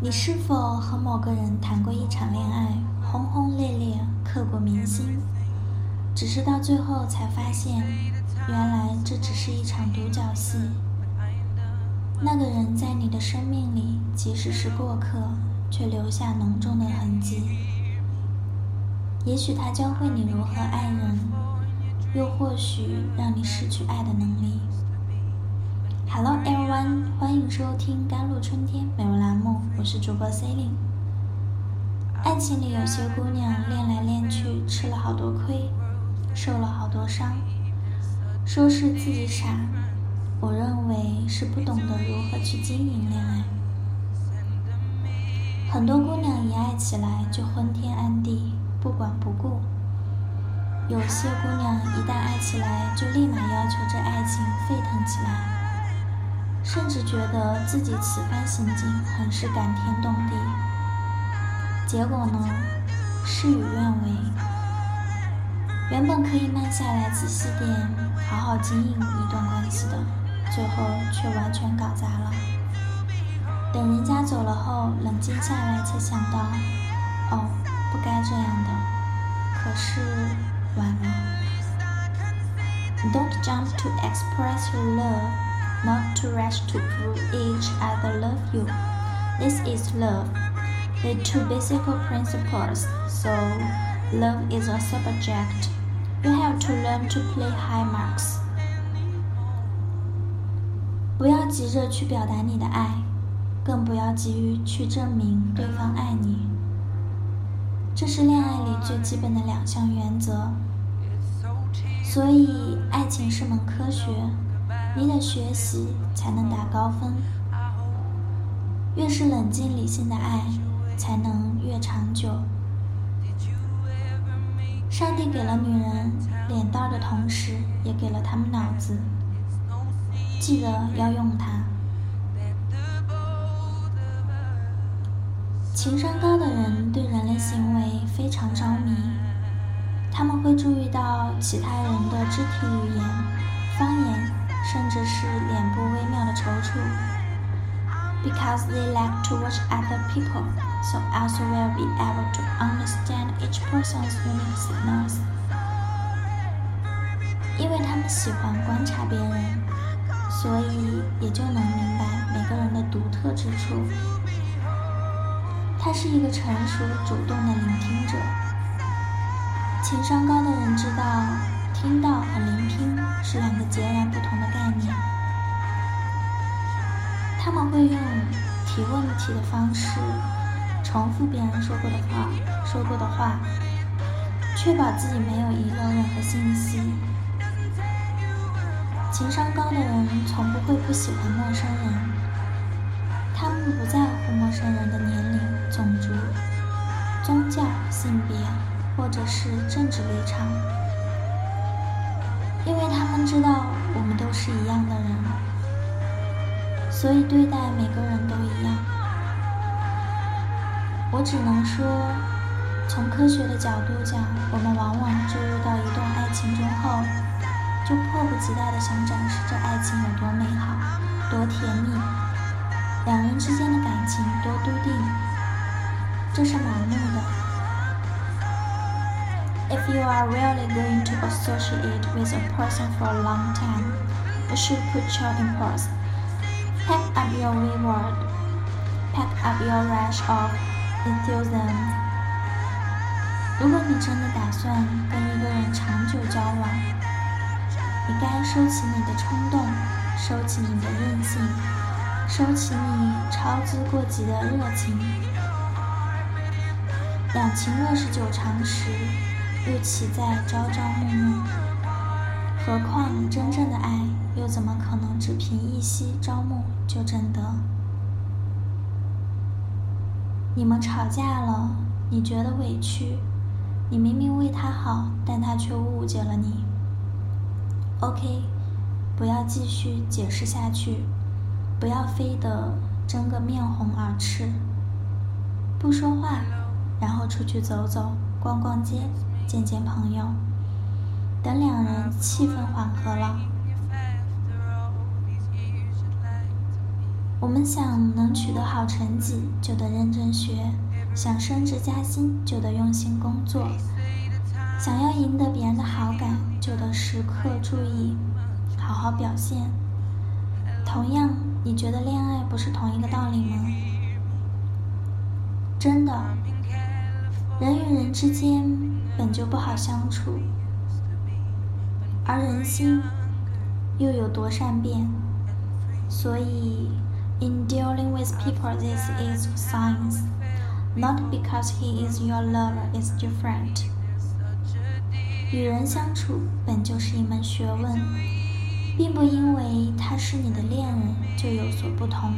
你是否和某个人谈过一场恋爱，轰轰烈烈，刻骨铭心，只是到最后才发现，原来这只是一场独角戏。那个人在你的生命里，即使是过客，却留下浓重的痕迹。也许他教会你如何爱人，又或许让你失去爱的能力。收听《甘露春天》美文栏目，我是主播 Celine。爱情里有些姑娘恋来恋去，吃了好多亏，受了好多伤，说是自己傻，我认为是不懂得如何去经营恋爱。很多姑娘一爱起来就昏天暗地，不管不顾；有些姑娘一旦爱起来，就立马要求这爱情沸腾起来。甚至觉得自己此番行径很是感天动地，结果呢，事与愿违。原本可以慢下来仔细点，好好经营一段关系的，最后却完全搞砸了。等人家走了后，冷静下来才想到，哦，不该这样的。可是晚了。Don't jump to express your love. not to rush to prove each other love you. This is love. The two basic principles. So, love is a subject. You have to learn to play high marks. 不要急着去表达你的爱，更不要急于去证明对方爱你。这是恋爱里最基本的两项原则。所以，爱情是门科学。 你得学习才能达高分，越是冷静理性的爱，才能越长久。上帝给了女人脸蛋的同时，也给了她们脑子，记得要用它。情商高的人对人类行为非常着迷，他们会注意到其他人的肢体语言、方言。甚至是脸部微妙的抽搐，because they like to watch other people, so also will be able to understand each person's unique signals。因为他们喜欢观察别人，所以也就能明白每个人的独特之处。他是一个成熟、主动的聆听者。情商高的人知道。听到和聆听是两个截然不同的概念。他们会用提问题的方式重复别人说过的话，说过的话，确保自己没有遗漏任何信息。情商高的人从不会不喜欢陌生人，他们不在乎陌生人的年龄、种族、宗教、性别，或者是政治立场。因为他们知道我们都是一样的人，所以对待每个人都一样。我只能说，从科学的角度讲，我们往往坠入到一段爱情中后，就迫不及待的想展示这爱情有多美好、多甜蜜，两人之间的感情多笃定。这是盲目的。If you are really good associate with a person for a long time, you should put your impulse. Pack up your reward. Pack up your rush of enthusiasm. 如果你真的打算跟一个人长久交往，你该收起你的冲动，收起你的任性，收起你操之过急的热情。两情若是久长时，又岂在朝朝暮暮？何况真正的爱，又怎么可能只凭一夕朝暮就真得？你们吵架了，你觉得委屈，你明明为他好，但他却误解了你。OK，不要继续解释下去，不要非得争个面红耳赤，不说话，然后出去走走，逛逛街。见见朋友，等两人气氛缓和了，我们想能取得好成绩，就得认真学；想升职加薪，就得用心工作；想要赢得别人的好感，就得时刻注意，好好表现。同样，你觉得恋爱不是同一个道理吗？真的，人与人之间本就不好相处，而人心又有多善变？所以。In dealing with people, this is science. Not because he is your lover is different. 与人相处本就是一门学问，并不因为他是你的恋人就有所不同。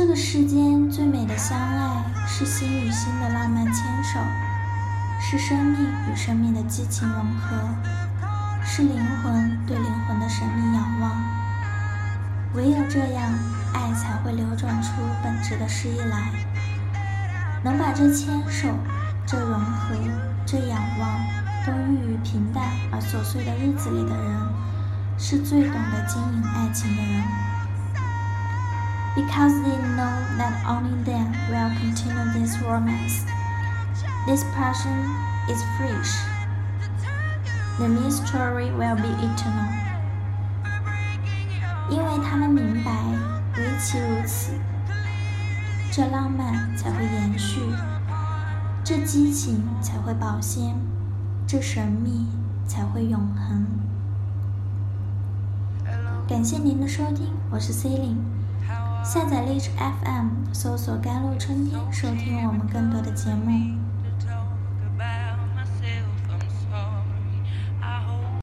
这个世间最美的相爱，是心与心的浪漫牵手，是生命与生命的激情融合，是灵魂对灵魂的神秘仰望。唯有这样，爱才会流转出本质的诗意来。能把这牵手、这融合、这仰望，都寓于平淡而琐碎的日子里的人，是最懂得经营爱情的人。Because they know that only them will continue this romance. This passion is fresh. The mystery will be eternal. 因为他们明白，唯其如此，这浪漫才会延续，这激情才会保鲜，这神秘才会永恒。感谢您的收听，我是 C 琳。下载荔枝 FM，搜索“甘露春天”，收听我们更多的节目。